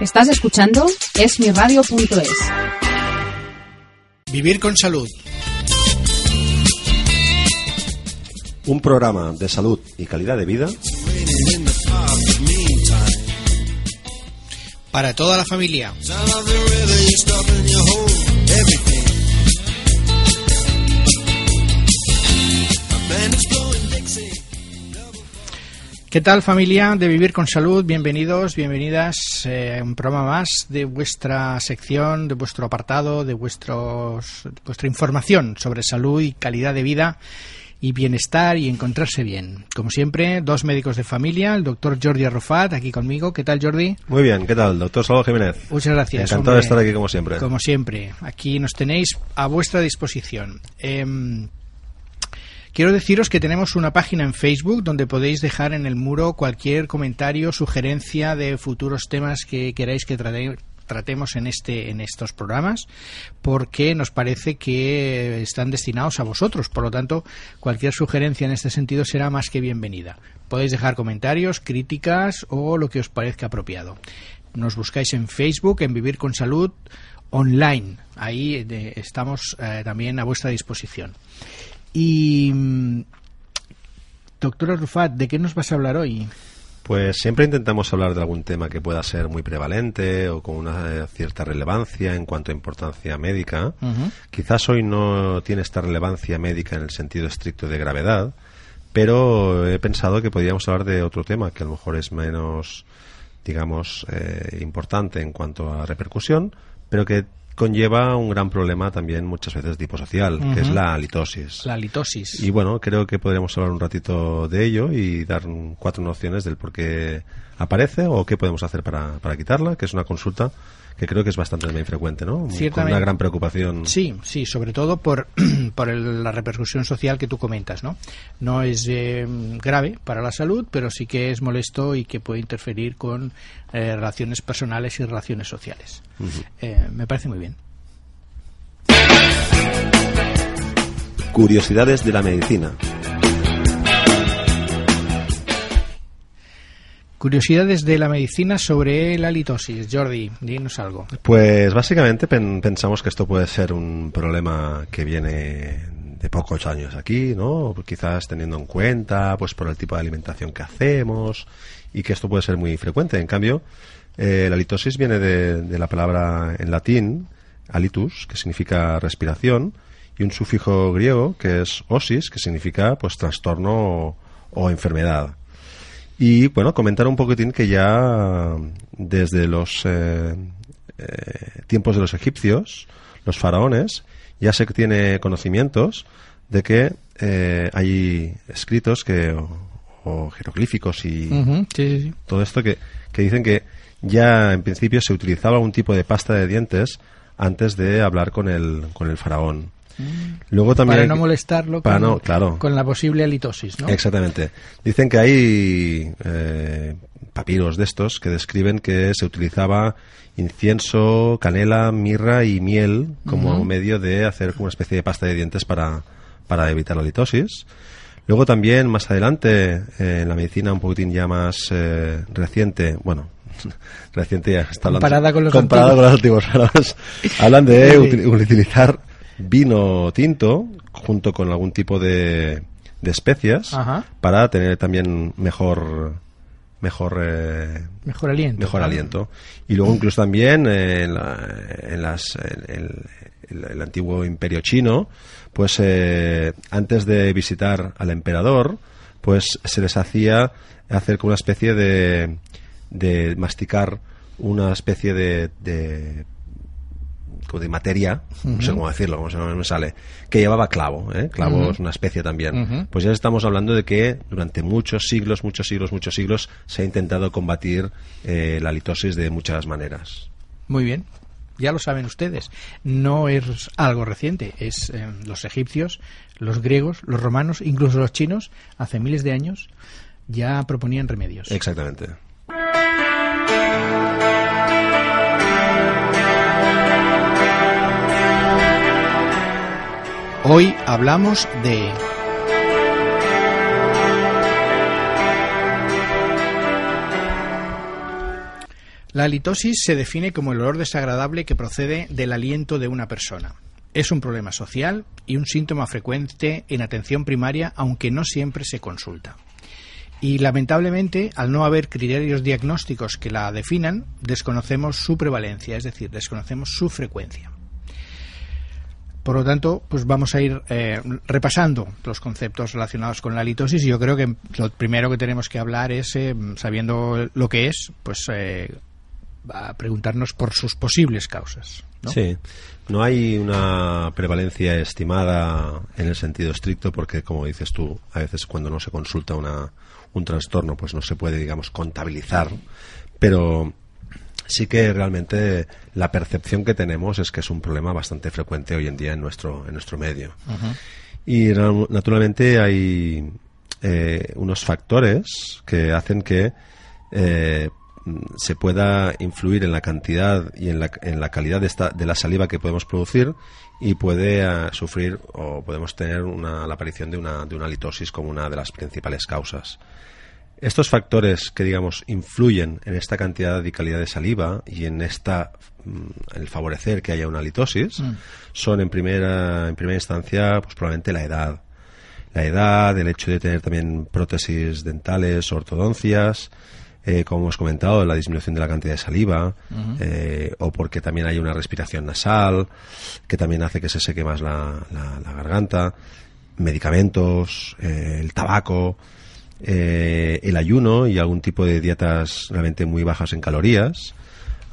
Estás escuchando esmiradio.es. Vivir con salud. Un programa de salud y calidad de vida Para toda la familia. ¿Qué tal familia de Vivir con Salud? Bienvenidos, bienvenidas eh, a un programa más de vuestra sección, de vuestro apartado, de vuestros, vuestra información sobre salud y calidad de vida y bienestar y encontrarse bien. Como siempre, dos médicos de familia, el doctor Jordi Arrofat, aquí conmigo. ¿Qué tal, Jordi? Muy bien, ¿qué tal, doctor Salvador Jiménez? Muchas gracias. Encantado hombre. de estar aquí como siempre. Como siempre, aquí nos tenéis a vuestra disposición. Em, quiero deciros que tenemos una página en Facebook donde podéis dejar en el muro cualquier comentario, sugerencia de futuros temas que queráis que trate- tratemos en este en estos programas porque nos parece que están destinados a vosotros. Por lo tanto cualquier sugerencia en este sentido será más que bienvenida. Podéis dejar comentarios críticas o lo que os parezca apropiado. Nos buscáis en Facebook en Vivir con Salud online. Ahí eh, estamos eh, también a vuestra disposición y mm, doctora Rufat ¿de qué nos vas a hablar hoy? Pues siempre intentamos hablar de algún tema que pueda ser muy prevalente o con una eh, cierta relevancia en cuanto a importancia médica. Quizás hoy no tiene esta relevancia médica en el sentido estricto de gravedad, pero he pensado que podríamos hablar de otro tema que a lo mejor es menos, digamos, eh, importante en cuanto a repercusión, pero que conlleva un gran problema también muchas veces tipo social, que es la litosis. la litosis Y bueno, creo que podríamos hablar un ratito de ello y dar cuatro nociones del por qué aparece o qué podemos hacer para, para quitarla, que es una consulta que creo que es bastante también frecuente, ¿no? Con una gran preocupación. Sí, sí, sobre todo por, por el- la repercusión social que tú comentas, ¿no? No es eh, grave para la salud, pero sí que es molesto y que puede interferir con eh, relaciones personales y relaciones sociales. Eh, me parece muy bien. Curiosidades de la medicina. Curiosidades de la medicina sobre la litosis. Jordi, dinos algo. Pues básicamente pen- pensamos que esto puede ser un problema que viene de pocos años aquí, ¿no? Quizás teniendo en cuenta, pues por el tipo de alimentación que hacemos y que esto puede ser muy frecuente. En cambio, eh, la litosis viene de, de la palabra en latín alitus, que significa respiración, y un sufijo griego que es osis, que significa pues trastorno o, enfermedad. Y bueno, comentar un poquitín que ya desde los eh, eh, tiempos de los egipcios, los faraones, ya se tiene conocimientos de que hay escritos que o jeroglíficos y Ujú, sí, sí, sí. todo esto que, que dicen que ya en principio se utilizaba algún tipo de pasta de dientes antes de hablar con el, con el faraón. Luego también Para no molestarlo para con, no, claro. con la posible halitosis, ¿no? Exactamente. Dicen que hay eh, papiros de estos que describen que se utilizaba incienso, canela, mirra y miel como medio de hacer una especie de pasta de dientes para, para evitar la litosis. Luego también, más adelante, eh, en la medicina un poquitín ya más eh, reciente, bueno, reciente ya está hablando. Comparada con los comparada antiguos. con los antiguos. hablan de Sí. utilizar vino tinto junto con algún tipo de, de especias Ajá. para tener también mejor mejor eh, Mejor aliento. mejor aliento y luego incluso también eh, en, la- en las en el, antiguo imperio chino pues eh, antes de visitar al emperador pues se les hacía hacer como una especie de de masticar una especie de, de como de materia, no sé cómo decirlo, como se me sale, que llevaba clavo, ¿eh? Clavo es una especie también. Pues ya estamos hablando de que durante muchos siglos, muchos siglos, muchos siglos se ha intentado combatir eh, la litosis de muchas maneras. Muy bien. Ya lo saben ustedes. No es algo reciente. Es eh, los egipcios, los griegos, los romanos, incluso los chinos, hace miles de años ya proponían remedios. Exactamente. Hoy hablamos de La halitosis se define como el olor desagradable que procede del aliento de una persona. Es un problema social y un síntoma frecuente en atención primaria, aunque no siempre se consulta. Y lamentablemente, al no haber criterios diagnósticos que la definan, desconocemos su prevalencia, es decir, desconocemos su frecuencia. Por lo tanto, pues vamos a ir eh, repasando los conceptos relacionados con la litosis. Y yo creo que lo primero que tenemos que hablar es, eh, sabiendo lo que es, pues eh, a preguntarnos por sus posibles causas. ¿no? Sí, no hay una prevalencia estimada en el sentido estricto porque, como dices tú, a veces cuando no se consulta una, un trastorno, pues no se puede, digamos, contabilizar. Pero sí que realmente la percepción que tenemos es que es un problema bastante frecuente hoy en día en nuestro, en nuestro medio. Y naturalmente hay eh, unos factores que hacen que eh, se pueda influir en la cantidad y en la, en la calidad de, esta, de la saliva que podemos producir y puede uh, sufrir o podemos tener una, la aparición de una, de una litosis como una de las principales causas. Estos factores que, digamos, influyen en esta cantidad y calidad de saliva y en esta mm, el favorecer que haya una litosis mm. son en primera en primera instancia pues probablemente la edad la edad el hecho de tener también prótesis dentales ortodoncias eh, como hemos comentado, la disminución de la cantidad de saliva, uh -huh. eh, o porque también hay una respiración nasal, que también hace que se seque más la, la, la garganta, medicamentos, eh, el tabaco, eh, el ayuno y algún tipo de dietas realmente muy bajas en calorías.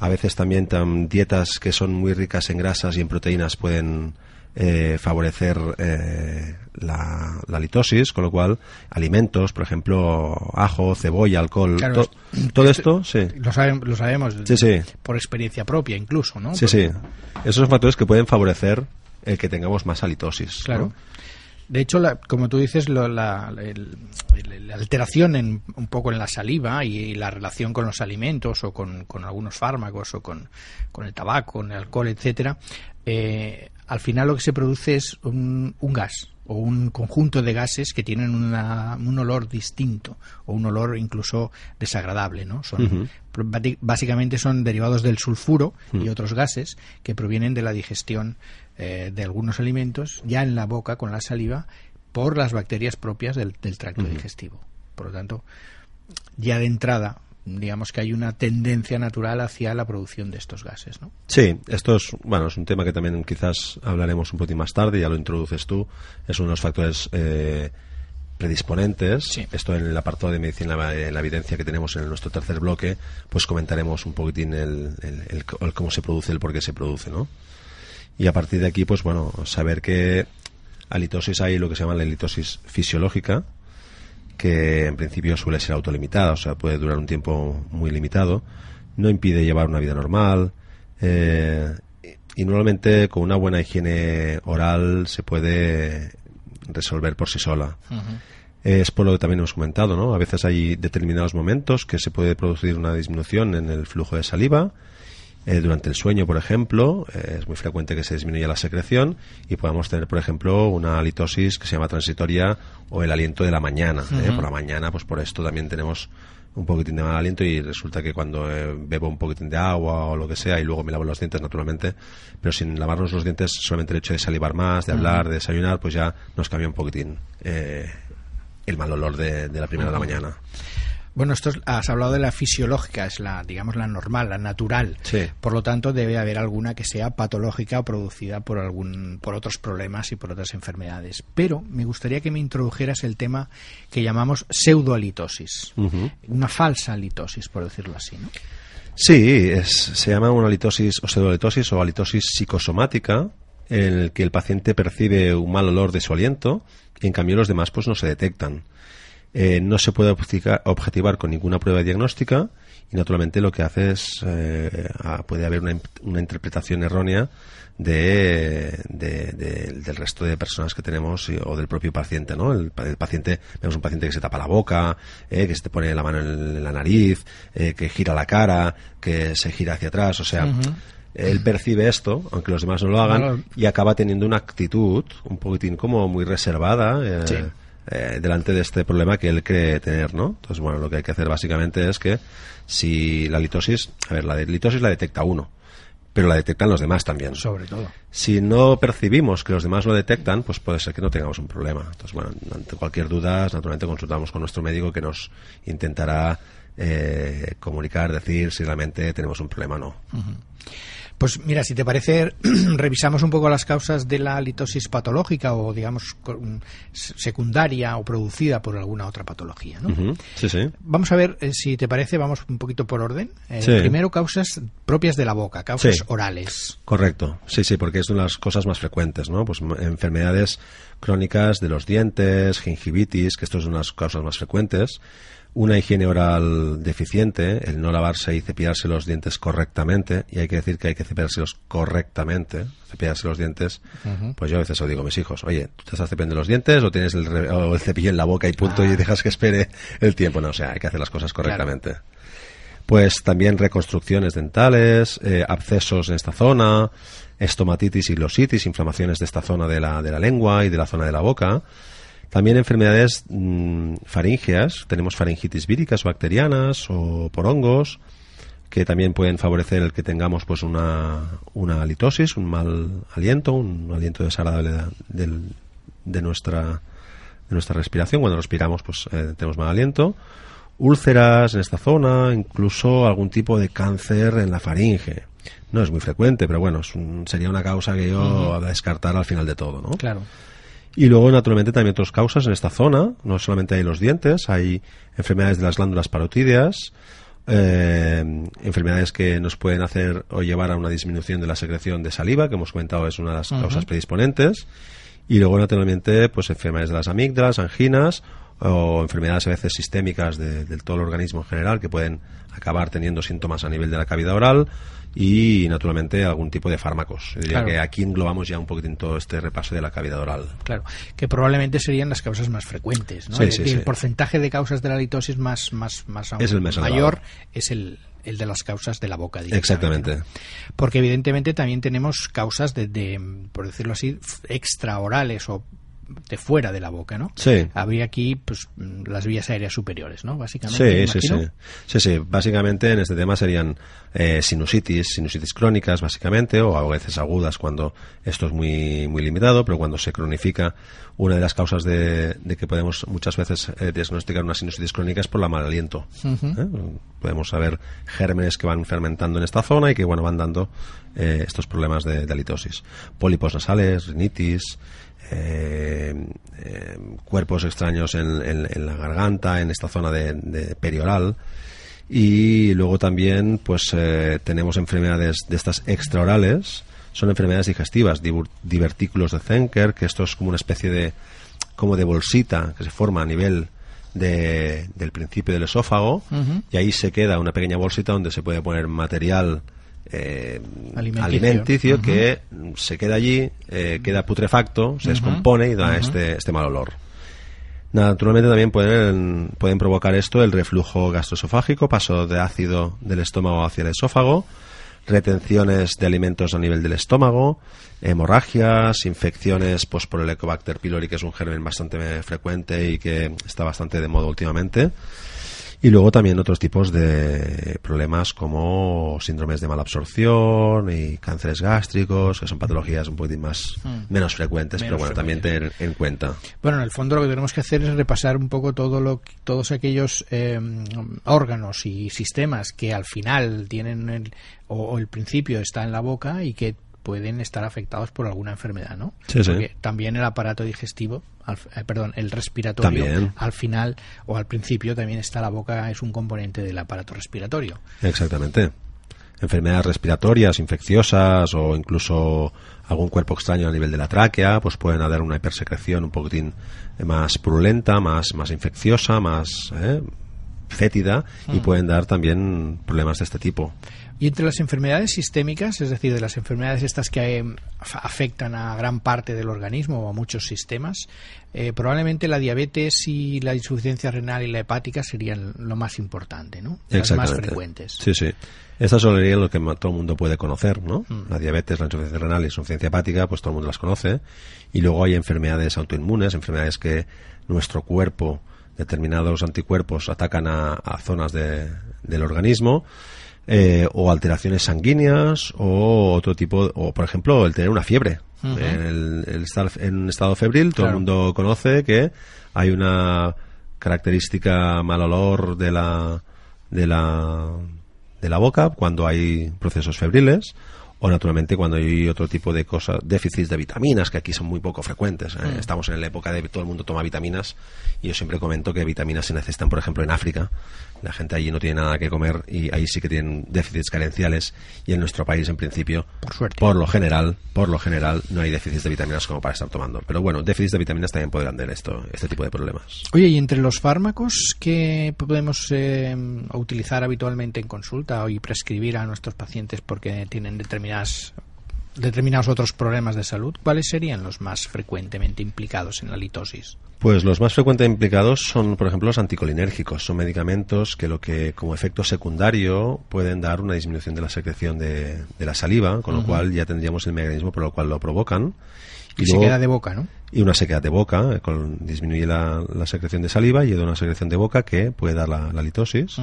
A veces también tam, dietas que son muy ricas en grasas y en proteínas pueden eh, favorecer eh, la, la, litosis, con lo cual alimentos, por ejemplo, ajo, cebolla, alcohol, claro, to, todo esto, sí. Lo, sabe, lo sabemos sí, sí. por experiencia propia incluso, ¿no? Sí, sí. Esos son factores que pueden favorecer el que tengamos más halitosis. Claro. ¿no? De hecho, la, como tú dices, lo, la, el, la, alteración en, un poco en la saliva y, y la relación con los alimentos o con, con algunos fármacos o con, con, el tabaco, con el alcohol, etcétera, eh, al final lo que se produce es un, un gas o un conjunto de gases que tienen una, un olor distinto o un olor incluso desagradable, ¿no? Son, uh -huh. Básicamente son derivados del sulfuro uh -huh. y otros gases que provienen de la digestión eh, de algunos alimentos ya en la boca con la saliva por las bacterias propias del, del tracto uh -huh. digestivo. Por lo tanto, ya de entrada digamos que hay una tendencia natural hacia la producción de estos gases, ¿no? Sí, esto es, bueno, es un tema que también quizás hablaremos un poquito más tarde, ya lo introduces tú, es uno de los factores eh, predisponentes. Sí. Esto en el apartado de medicina, en la evidencia que tenemos en nuestro tercer bloque, pues comentaremos un poquitín el, el, el, el cómo se produce, el por qué se produce, ¿no? Y a partir de aquí, pues bueno, saber que halitosis hay lo que se llama la halitosis fisiológica, que en principio suele ser autolimitada, o sea, puede durar un tiempo muy limitado, no impide llevar una vida normal eh, y normalmente con una buena higiene oral se puede resolver por sí sola. Uh -huh. Es por lo que también hemos comentado, ¿no? A veces hay determinados momentos que se puede producir una disminución en el flujo de saliva, eh, durante el sueño, por ejemplo, eh, es muy frecuente que se disminuya la secreción y podamos tener, por ejemplo, una halitosis que se llama transitoria o el aliento de la mañana. Uh -huh. Por la mañana, pues por esto también tenemos un poquitín de mal aliento y resulta que cuando eh, bebo un poquitín de agua o lo que sea y luego me lavo los dientes naturalmente, pero sin lavarnos los dientes solamente el hecho de salivar más, de hablar, uh -huh. de desayunar, pues ya nos cambia un poquitín eh, el mal olor de, de la primera uh -huh. de la mañana. Bueno, esto es, has hablado de la fisiológica, es la, digamos, la normal, la natural. Sí. Por lo tanto, debe haber alguna que sea patológica o producida por algún, por otros problemas y por otras enfermedades. Pero me gustaría que me introdujeras el tema que llamamos pseudohalitosis, uh -huh. una falsa halitosis, por decirlo así, ¿no? Sí, es, se llama una halitosis o pseudohalitosis o halitosis psicosomática, en el que el paciente percibe un mal olor de su aliento y en cambio los demás pues no se detectan eh, no se puede objetivar con ninguna prueba diagnóstica y naturalmente lo que hace es eh, puede haber una, una, interpretación errónea de, de, de, del resto de personas que tenemos o del propio paciente ¿no? el, el paciente vemos un paciente que se tapa la boca eh, que se te pone la mano en, la nariz eh, que gira la cara que se gira hacia atrás o sea uh -huh él percibe esto, aunque los demás no lo hagan, y acaba teniendo una actitud un poquitín como muy reservada, eh, sí eh, delante de este problema que él cree tener, ¿no? Entonces, bueno, lo que hay que hacer básicamente es que si la litosis, a ver, la de litosis la detecta uno, pero la detectan los demás también. Sobre todo. Si no percibimos que los demás lo detectan, pues puede ser que no tengamos un problema. Entonces, bueno, ante cualquier duda, naturalmente consultamos con nuestro médico que nos intentará eh, comunicar, decir si realmente tenemos un problema o no. Pues mira, si te parece, revisamos un poco las causas de la litosis patológica o, digamos, secundaria o producida por alguna otra patología. ¿no? Sí, sí. Vamos a ver, eh, si te parece, vamos un poquito por orden. Eh, primero, causas propias de la boca, causas orales. Correcto, sí, sí, porque es una de las cosas más frecuentes, ¿no? Pues enfermedades crónicas de los dientes, gingivitis, que esto es una de las causas más frecuentes una higiene oral deficiente, el no lavarse y cepillarse los dientes correctamente, y hay que decir que hay que cepillárselos correctamente, cepillarse los dientes, pues yo a veces os digo a mis hijos, oye, ¿tú te estás cepillando los dientes o tienes el, el cepillo en la boca y punto y ah. dejas que espere el tiempo? No, o sea, hay que hacer las cosas correctamente. Pues también reconstrucciones dentales, eh, abscesos en esta zona, estomatitis y glositis, inflamaciones de esta zona de la, de la lengua y de la zona de la boca, también enfermedades mm, faringeas, tenemos faringitis víricas o bacterianas o por hongos, que también pueden favorecer el que tengamos pues una, una litosis, un mal aliento, un aliento desagradable de, de, nuestra, de nuestra respiración. Cuando respiramos pues eh, tenemos mal aliento. Úlceras en esta zona, incluso algún tipo de cáncer en la faringe. No es muy frecuente, pero bueno, sería una causa que yo a descartar al final de todo, ¿no? Claro. Y luego, naturalmente, también otras causas en esta zona. No solamente hay los dientes, hay enfermedades de las glándulas parotídeas, eh, enfermedades que nos pueden hacer o llevar a una disminución de la secreción de saliva, que hemos comentado es una de las causas predisponentes. Y luego, naturalmente, pues enfermedades de las amígdalas, anginas o enfermedades a veces sistémicas del todo el organismo en general que pueden acabar teniendo síntomas a nivel de la cavidad oral y naturalmente algún tipo de fármacos. Diría que aquí englobamos ya un poquitín todo este repaso de la cavidad oral. Claro, que probablemente serían las causas más frecuentes. ¿no? el, porcentaje de causas de la litosis más, más, más, es el mayor es el, el de las causas de la boca. Exactamente. Porque evidentemente también tenemos causas de, de, por decirlo así, extraorales o de fuera de la boca, ¿no? Sí. Habría aquí pues las vías aéreas superiores, ¿no? Básicamente. Sí, sí, sí. Sí, sí. Básicamente en este tema serían eh, sinusitis, sinusitis crónicas, básicamente, o a veces agudas cuando esto es muy, muy limitado, pero cuando se cronifica, una de las causas de, que podemos muchas veces eh, diagnosticar una sinusitis crónica es por la mal aliento. ¿eh? Podemos saber gérmenes que van fermentando en esta zona y que, bueno, van dando estos problemas de, de halitosis. Pólipos nasales, rinitis, eh, eh, cuerpos extraños en, la garganta, en esta zona de, perioral. Y luego también pues eh, tenemos enfermedades de estas extraorales, son enfermedades digestivas, divertículos de Zenker, que esto es como una especie de como de bolsita que se forma a nivel del principio del esófago. Y ahí se queda una pequeña bolsita donde se puede poner material eh, alimenticio, que se queda allí, eh, queda putrefacto, se descompone y da este, este mal olor. Naturalmente también pueden, pueden provocar esto el reflujo gastroesofágico, paso de ácido del estómago hacia el esófago, retenciones de alimentos a nivel del estómago, hemorragias, infecciones pues, por el Ecobacter pylori, que es un germen bastante frecuente y que está bastante de moda últimamente. Y luego también otros tipos de problemas como síndromes de mala absorción y cánceres gástricos, que son patologías un poquito más hmm. menos frecuentes, pero bueno, también tener en cuenta. Bueno, en el fondo lo que tenemos que hacer es repasar un poco todo lo, todos aquellos eh, órganos y sistemas que al final tienen el, o el principio está en la boca y que pueden estar afectados por alguna enfermedad, ¿no? Sí, Porque también el aparato digestivo, eh, perdón, el respiratorio, al final o al principio también está la boca, es un componente del aparato respiratorio. Exactamente. Enfermedades respiratorias, infecciosas o incluso algún cuerpo extraño a nivel de la tráquea, pues pueden dar una hipersecreción un poquitín más purulenta, más, más infecciosa, más eh, fétida y mm. pueden dar también problemas de este tipo. Y entre las enfermedades sistémicas, es decir, de las enfermedades estas que eh, afectan a gran parte del organismo o a muchos sistemas, eh, probablemente la diabetes y la insuficiencia renal y la hepática serían lo más importante, ¿no? Las más frecuentes. Sí, sí. Estas son lo que todo el mundo puede conocer, ¿no? La diabetes, la insuficiencia renal y la insuficiencia hepática, pues todo el mundo las conoce. Y luego hay enfermedades autoinmunes, enfermedades que nuestro cuerpo, determinados anticuerpos atacan a, zonas del organismo. Eh, o alteraciones sanguíneas o otro tipo, o por ejemplo el tener una fiebre. el, estar en un estado febril, todo el mundo conoce que hay una característica mal olor de la, de la, de la boca cuando hay procesos febriles o naturalmente cuando hay otro tipo de cosas, déficits de vitaminas, que aquí son muy poco frecuentes. ¿eh? Mm. Estamos en la época de que todo el mundo toma vitaminas y yo siempre comento que vitaminas se necesitan, por ejemplo, en África. La gente allí no tiene nada que comer y ahí sí que tienen déficits carenciales y en nuestro país, en principio, por, suerte. por lo general, por lo general, no hay déficits de vitaminas como para estar tomando. Pero bueno, déficits de vitaminas también podrían tener esto, este tipo de problemas. Oye, y entre los fármacos que podemos eh, utilizar habitualmente en consulta y prescribir a nuestros pacientes porque tienen determinadas determinados otros problemas de salud, ¿cuáles serían los más frecuentemente implicados en la litosis? Pues los más frecuentemente implicados son, por ejemplo, los anticolinérgicos. Son medicamentos que lo que, como efecto secundario, pueden dar una disminución de la secreción de, la saliva, con lo cual ya tendríamos el mecanismo por el cual lo provocan. Y, se queda de boca, ¿no? Y una sequedad de boca, eh, con, disminuye la, secreción de saliva y da una secreción de boca que puede dar la, litosis.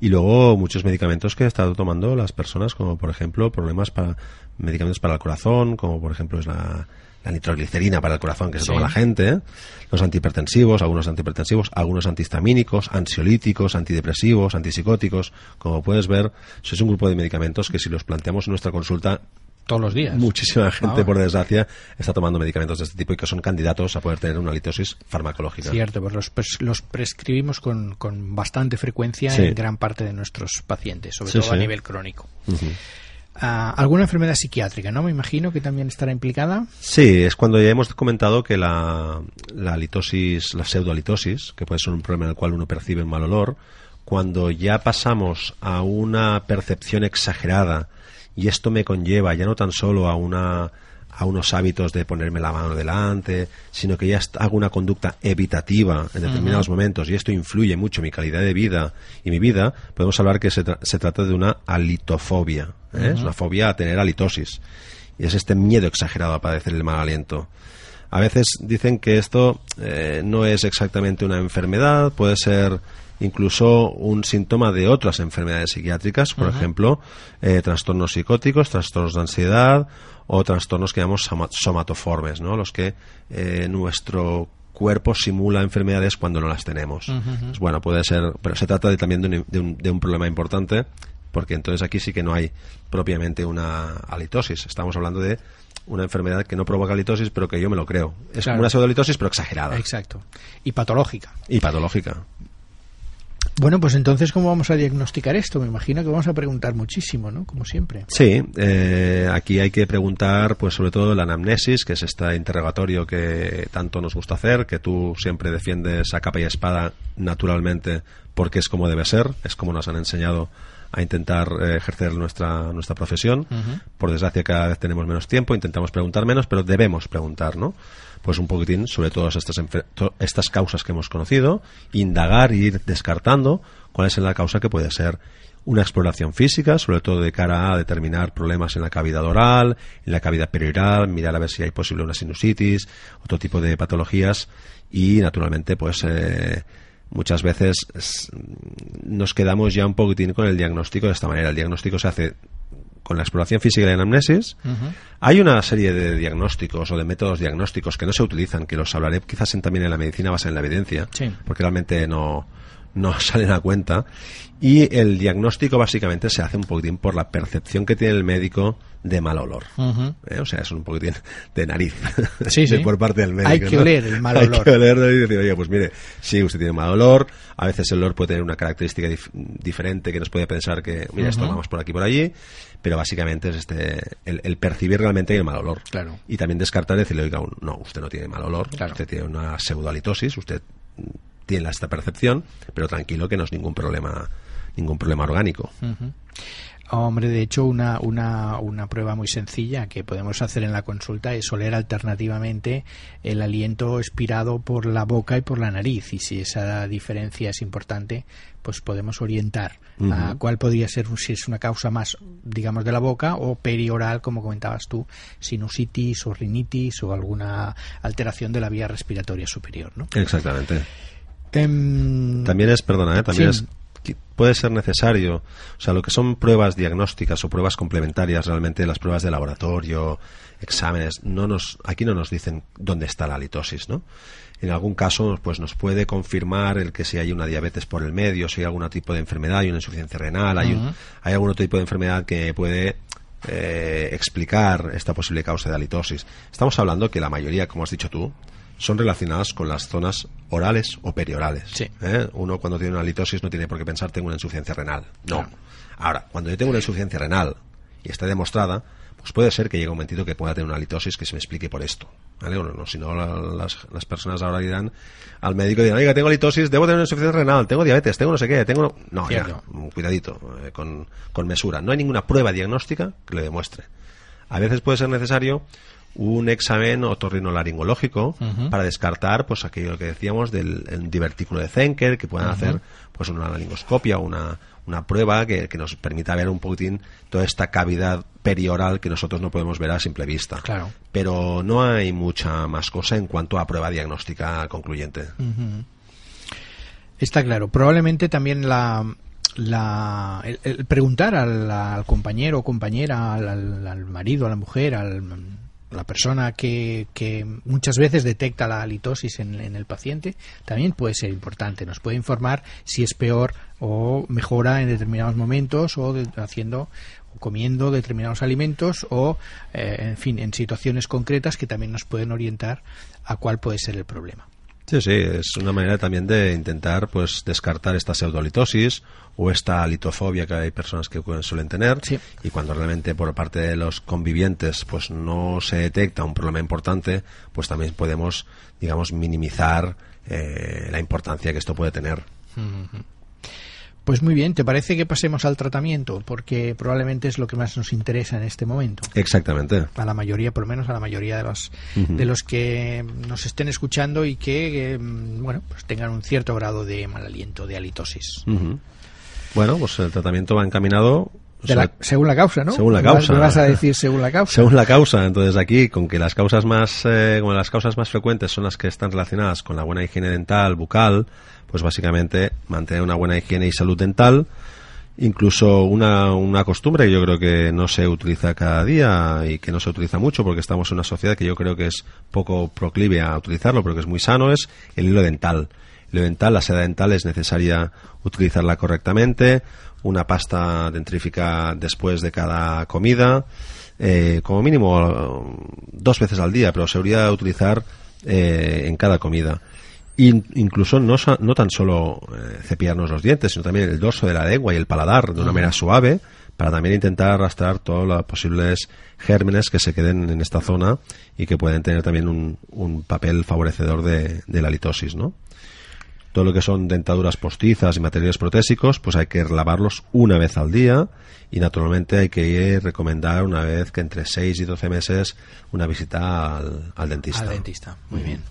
Y luego muchos medicamentos que han estado tomando las personas, como por ejemplo problemas para medicamentos para el corazón, como por ejemplo es la, nitroglicerina para el corazón que se toma la gente, los antihipertensivos, algunos antihipertensivos, algunos antihistamínicos, ansiolíticos, antidepresivos, antipsicóticos. Como puedes ver, eso es un grupo de medicamentos que si los planteamos en nuestra consulta todos los días. Muchísima gente, por desgracia, está tomando medicamentos de este tipo y que son candidatos a poder tener una litosis farmacológica. Cierto, pues los, los prescribimos con, con, bastante frecuencia en gran parte de nuestros pacientes, sobre todo a nivel crónico. Ah, ¿Alguna enfermedad psiquiátrica, no? Me imagino que también estará implicada. Sí, es cuando ya hemos comentado que la, la litosis, la pseudolitosis, que puede ser un problema en el cual uno percibe un mal olor, cuando ya pasamos a una percepción exagerada y esto me conlleva ya no tan solo a una a unos hábitos de ponerme la mano delante, sino que ya hago una conducta evitativa en determinados momentos y esto influye mucho en mi calidad de vida y mi vida, podemos hablar que se, se trata de una alitofobia, ¿eh? es una fobia a tener alitosis y es este miedo exagerado a padecer el mal aliento. A veces dicen que esto eh, no es exactamente una enfermedad, puede ser incluso un síntoma de otras enfermedades psiquiátricas, por ejemplo, eh, trastornos psicóticos, trastornos de ansiedad o trastornos que llamamos somatoformes, ¿no? los que eh, nuestro cuerpo simula enfermedades cuando no las tenemos. bueno, puede ser, pero se trata de, también de un, de un, problema importante porque entonces aquí sí que no hay propiamente una halitosis. Estamos hablando de una enfermedad que no provoca halitosis, pero que yo me lo creo. Es una pseudolitosis, pero exagerada. Exacto. Y patológica. Y patológica. Bueno, pues entonces, ¿cómo vamos a diagnosticar esto? Me imagino que vamos a preguntar muchísimo, ¿no? Como siempre. Sí, eh, aquí hay que preguntar, pues sobre todo la anamnesis, que es este interrogatorio que tanto nos gusta hacer, que tú siempre defiendes a capa y espada naturalmente, porque es como debe ser, es como nos han enseñado a intentar eh, ejercer nuestra, nuestra profesión. Por desgracia cada vez tenemos menos tiempo, intentamos preguntar menos, pero debemos preguntar, ¿no? pues un poquitín sobre todas estas, estas causas que hemos conocido, indagar y ir descartando cuál es la causa que puede ser una exploración física, sobre todo de cara a determinar problemas en la cavidad oral, en la cavidad perioral, mirar a ver si hay posible una sinusitis, otro tipo de patologías y naturalmente pues eh, muchas veces nos quedamos ya un poquitín con el diagnóstico de esta manera. El diagnóstico se hace con la exploración física y la anamnesis, hay una serie de diagnósticos o de métodos diagnósticos que no se utilizan, que los hablaré quizás también en la medicina basada en la evidencia, porque realmente no, no salen a cuenta. Y el diagnóstico básicamente se hace un poquitín por la percepción que tiene el médico de mal olor. ¿Eh? O sea, es un poquitín de nariz sí, sí. por parte del médico. Hay que oler el mal olor. Hay que olerlo y decir, oye, pues mire, sí, usted tiene mal olor. A veces el olor puede tener una característica diferente que nos puede pensar que, mira, esto vamos por aquí por allí. Pero básicamente es este el, percibir realmente el mal olor. Claro. Y también descartar decirle, oiga, no, usted no tiene mal olor. Usted tiene una pseudoalitosis, usted tiene esta percepción, pero tranquilo que no es ningún problema ningún problema orgánico. Hombre, de hecho, una, una, una prueba muy sencilla que podemos hacer en la consulta es oler alternativamente el aliento expirado por la boca y por la nariz. Y si esa diferencia es importante, pues podemos orientar a cuál podría ser, si es una causa más, digamos, de la boca o perioral, como comentabas tú, sinusitis o rinitis o alguna alteración de la vía respiratoria superior, ¿no? Exactamente. Em, También es, perdona, ¿eh? también Sí. es puede ser necesario, o sea, lo que son pruebas diagnósticas o pruebas complementarias, realmente las pruebas de laboratorio, exámenes, no nos, aquí no nos dicen dónde está la litosis, ¿no? En algún caso, pues nos puede confirmar el que si hay una diabetes por el medio, si hay algún tipo de enfermedad, hay una insuficiencia renal, hay, un- hay algún otro tipo de enfermedad que puede eh, explicar esta posible causa de halitosis. Estamos hablando que la mayoría, como has dicho tú, son relacionadas con las zonas orales o periorales. Sí. ¿eh? Uno cuando tiene una halitosis no tiene por qué pensar tengo una insuficiencia renal. No. Claro. Ahora, cuando yo tengo una insuficiencia renal y está demostrada, pues puede ser que llegue un momentito que pueda tener una halitosis que se me explique por esto. ¿vale? O no, si no, la- las, las personas ahora dirán al médico, dirán, oiga, tengo halitosis, debo tener una insuficiencia renal, tengo diabetes, tengo no sé qué, tengo... No, ya, Cierto. mm, cuidadito, eh, con, con mesura. No hay ninguna prueba diagnóstica que lo demuestre. A veces puede ser necesario un examen otorrinolaringológico para descartar pues aquello que decíamos del el divertículo de Zenker, que puedan hacer pues una laringoscopia una, una prueba que, que nos permita ver un poquitín toda esta cavidad perioral que nosotros no podemos ver a simple vista. Claro. Pero no hay mucha más cosa en cuanto a prueba diagnóstica concluyente. Está claro. Probablemente también la, la el, el preguntar al, al compañero o compañera, al, al- al marido, a la mujer, al, la persona que, muchas veces detecta la halitosis en, el paciente, también puede ser importante. Nos puede informar si es peor o mejora en determinados momentos o haciendo o comiendo determinados alimentos o, eh, en fin, en situaciones concretas que también nos pueden orientar a cuál puede ser el problema. Sí, sí, es una manera también de intentar pues descartar esta pseudolitosis o esta litofobia que hay personas que suelen tener Sí. y cuando realmente por parte de los convivientes pues no se detecta un problema importante, pues también podemos digamos minimizar eh, la importancia que esto puede tener. Pues muy bien, ¿te parece que pasemos al tratamiento? Porque probablemente es lo que más nos interesa en este momento. Exactamente. A la mayoría, por lo menos a la mayoría de los, de los que nos estén escuchando y que, eh, bueno, pues tengan un cierto grado de mal aliento, de halitosis. Bueno, pues el tratamiento va encaminado De la- según la causa, ¿no? Según la causa. Me vas a decir según la causa. Según la causa, entonces aquí, con que las causas más, eh, como las causas más frecuentes son las que están relacionadas con la buena higiene dental, bucal, pues básicamente mantener una buena higiene y salud dental, incluso una, una costumbre que yo creo que no se utiliza cada día y que no se utiliza mucho porque estamos en una sociedad que yo creo que es poco proclive a utilizarlo, pero que es muy sano, es el hilo dental. El hilo dental, la seda dental es necesaria utilizarla correctamente, una pasta dentrífica después de cada comida, eh, como mínimo eh, dos veces al día, pero se debería utilizar eh, en cada comida. In- incluso no, no tan solo eh, cepillarnos los dientes, sino también el dorso de la lengua y el paladar de una manera suave, para también intentar arrastrar todos los posibles gérmenes que se queden en esta zona y que pueden tener también un, un papel favorecedor de, de la litosis, ¿no? Todo lo que son dentaduras postizas y materiales protésicos, pues hay que lavarlos una vez al día y naturalmente hay que recomendar una vez que entre 6 y 12 meses una visita al, al dentista. Al dentista, muy bien.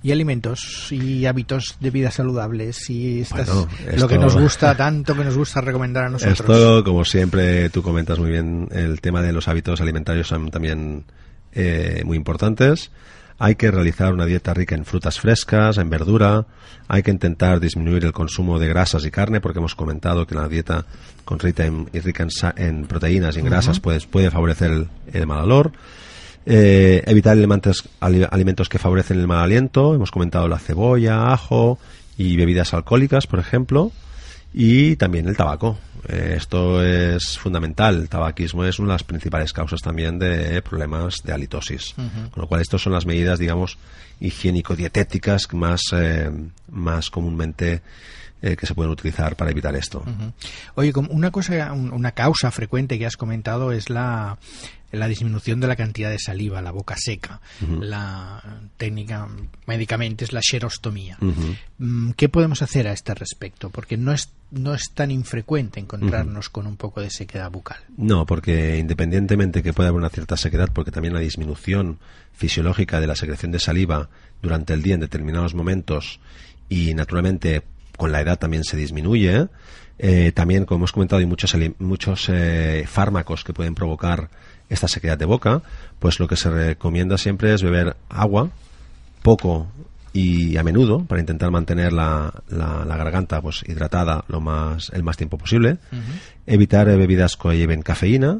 Y alimentos y hábitos de vida saludables y estas, Bueno, lo que nos gusta tanto que nos gusta recomendar a nosotros. Esto, como siempre, tú comentas muy bien, el tema de los hábitos alimentarios son también eh, muy importantes. Hay que realizar una dieta rica en frutas frescas, en verdura. Hay que intentar disminuir el consumo de grasas y carne, porque hemos comentado que la dieta con rica en, y rica en, sa- en proteínas y en grasas puede, puede favorecer el, el mal olor. Eh, evitar alimentos, ali- alimentos que favorecen el mal aliento. Hemos comentado la cebolla, ajo y bebidas alcohólicas, por ejemplo. Y también el tabaco. Eh, esto es fundamental. El tabaquismo es una de las principales causas también de problemas de halitosis. Con lo cual, estas son las medidas, digamos, higiénico-dietéticas más, eh, más comúnmente eh, que se pueden utilizar para evitar esto. Oye, como una cosa, un- una causa frecuente que has comentado es la, la disminución de la cantidad de saliva, la boca seca. La técnica médicamente es la xerostomía. Mm, ¿Qué podemos hacer a este respecto? Porque no es, no es tan infrecuente encontrarnos con un poco de sequedad bucal. No, porque independientemente que pueda haber una cierta sequedad, porque también la disminución fisiológica de la secreción de saliva durante el día en determinados momentos y naturalmente con la edad también se disminuye. eh, también, como hemos comentado, hay muchos, muchos eh, fármacos que pueden provocar esta sequedad de boca. Pues lo que se recomienda siempre es beber agua, poco y a menudo para intentar mantener la, la- la garganta pues hidratada lo más el más tiempo posible evitar eh, bebidas que lleven cafeína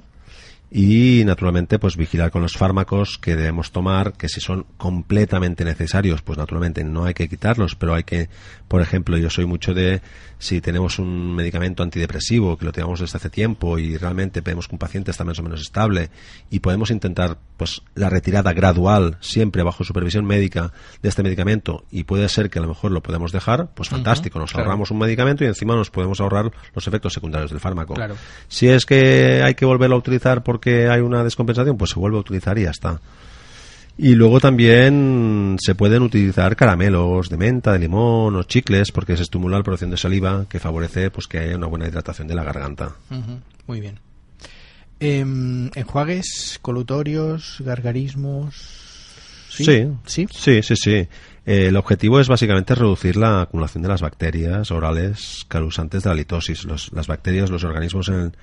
y naturalmente pues vigilar con los fármacos que debemos tomar que si son completamente necesarios pues naturalmente no hay que quitarlos pero hay que por ejemplo yo soy mucho de si tenemos un medicamento antidepresivo que lo tenemos desde hace tiempo y realmente vemos que un paciente está más o menos estable y podemos intentar pues la retirada gradual siempre bajo supervisión médica de este medicamento y puede ser que a lo mejor lo podemos dejar pues fantástico nos claro. ahorramos un medicamento y encima nos podemos ahorrar los efectos secundarios del fármaco Claro. si es que hay que volverlo a utilizar porque hay una descompensación, pues se vuelve a utilizar y ya está. Y luego también se pueden utilizar caramelos de menta, de limón o chicles porque se estimula la producción de saliva que favorece pues que haya una buena hidratación de la garganta. Muy bien. Em, enjuagues, colutorios, gargarismos. Sí, ¿Sí? sí, sí. sí. Eh, el objetivo es básicamente reducir la acumulación de las bacterias orales causantes de la litosis. Los- las bacterias, los organismos en,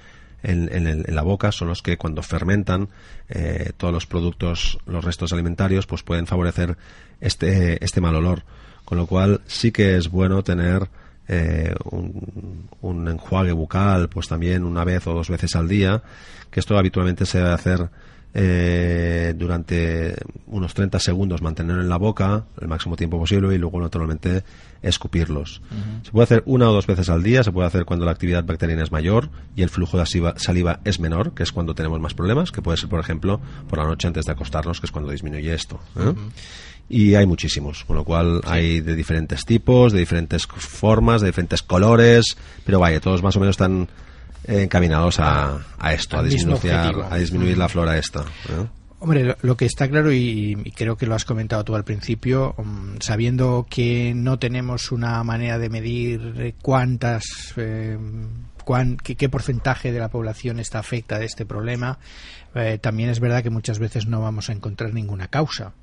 en- en en la boca son los que cuando fermentan eh, todos los productos, los restos alimentarios, pues pueden favorecer este, este mal olor. Con lo cual sí que es bueno tener eh, un, un enjuague bucal, pues también una vez o dos veces al día, que esto habitualmente se debe hacer eh, durante unos 30 segundos mantenerlo en la boca el máximo tiempo posible y luego naturalmente escupirlos. Se puede hacer una o dos veces al día, se puede hacer cuando la actividad bacteriana es mayor y el flujo de saliva, saliva es menor, que es cuando tenemos más problemas, que puede ser, por ejemplo, por la noche antes de acostarnos, que es cuando disminuye esto. ¿eh? Y hay muchísimos, con lo cual hay de diferentes tipos, de diferentes formas, de diferentes colores, pero vaya, todos más o menos están encaminados a, a esto, a Al disminuir, a disminuir la flora esta. ¿eh? Hombre, lo, que está claro, y, creo que lo has comentado tú al principio, mm, sabiendo que no tenemos una manera de medir eh, cuántas, eh, qué, porcentaje de la población está afecta de este problema, eh, también es verdad que muchas veces no vamos a encontrar ninguna causa.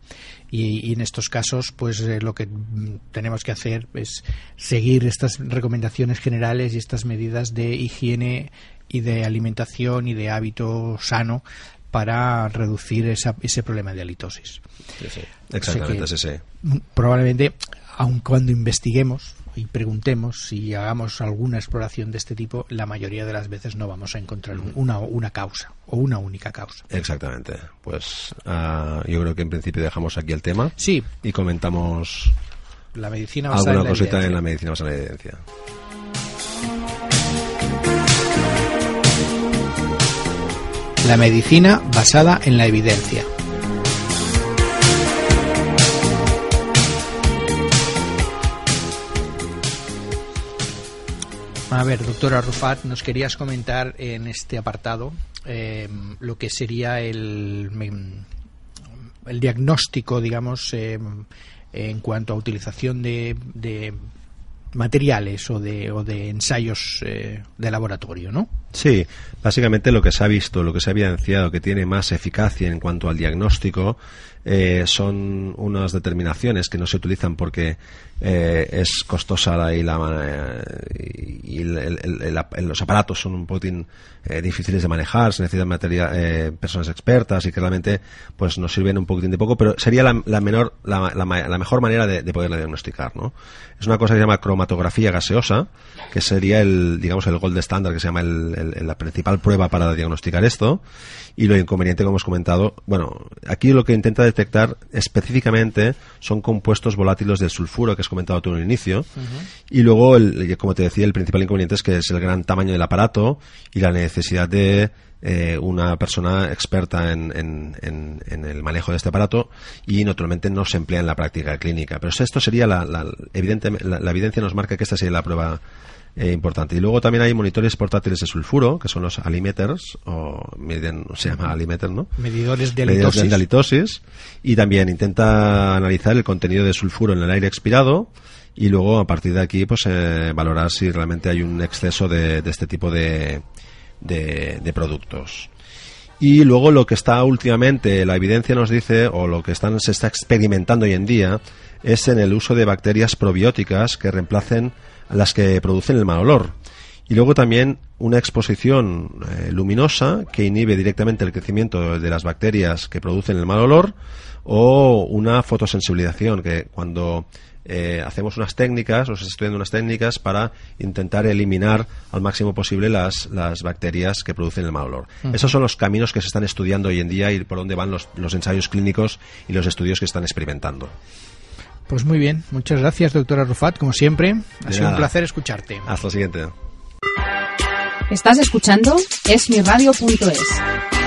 Y, y en estos casos, pues eh, lo que mm, tenemos que hacer es seguir estas recomendaciones generales y estas medidas de higiene y de alimentación y de hábito sano para reducir esa- ese problema de halitosis. Exactamente, O sea sí, que, sí. Probablemente, aun cuando investiguemos y preguntemos y hagamos alguna exploración de este tipo, la mayoría de las veces no vamos a encontrar un- una, una causa o una única causa. Exactamente. Pues ah, yo creo que en principio dejamos aquí el tema Sí, y comentamos la medicina alguna en la cosita evidencia. en la medicina basada en la evidencia. La medicina basada en la evidencia. A ver, doctora Rufat, nos querías comentar en este apartado eh, lo que sería el, mm, el diagnóstico, digamos, eh, en cuanto a utilización de materiales o de, o de ensayos eh, de laboratorio, ¿no? Sí, básicamente lo que se ha visto, lo que se ha evidenciado que tiene más eficacia en cuanto al diagnóstico eh, son unas determinaciones que no se utilizan porque eh, es costosa la, y, la, eh, y el- el- los aparatos son un poquitín eh, difíciles de manejar, se necesitan materia, eh, personas expertas y que realmente pues nos sirven un poquitín de poco, pero sería la, la menor, la, la mejor manera de, de poderla diagnosticar, ¿no? Es una cosa que se llama cromatografía gaseosa, que sería el, digamos, el gold standard, que se llama la principal prueba para diagnosticar esto. Y lo inconveniente, como hemos comentado, bueno, aquí lo que intenta detectar específicamente son compuestos volátiles del sulfuro, que has comentado tú en el inicio. Y luego, el, como te decía, el principal inconveniente es que es el gran tamaño del aparato y la necesidad de eh, una persona experta en, en, el manejo de este aparato y naturalmente no se emplea en la práctica clínica. Pero esto sería la, la evidente, la, evidencia nos marca que esta sería la prueba eh, importante. Y luego también hay monitores portátiles de sulfuro, que son los alimeters, o se llama alimeter, ¿no? Medidores de halitosis. de halitosis. Y también intenta analizar el contenido de sulfuro en el aire expirado y luego a partir de aquí pues eh, valorar si realmente hay un exceso de, de este tipo de, de, productos. Y luego lo que está últimamente, la evidencia nos dice, o lo que están, se está experimentando hoy en día, es en el uso de bacterias probióticas que reemplacen las que producen el mal olor. Y luego también una exposición eh, luminosa que inhibe directamente el crecimiento de las bacterias que producen el mal olor o una fotosensibilización que cuando eh, hacemos unas técnicas, o se estudiando unas técnicas para intentar eliminar al máximo posible las, las bacterias que producen el mal olor. Esos son los caminos que se están estudiando hoy en día y por dónde van los, los ensayos clínicos y los estudios que están experimentando. Pues muy bien, muchas gracias, doctora Rufat, como siempre. Ha sido un placer escucharte. Hasta la siguiente. Estás escuchando esmiradio.es.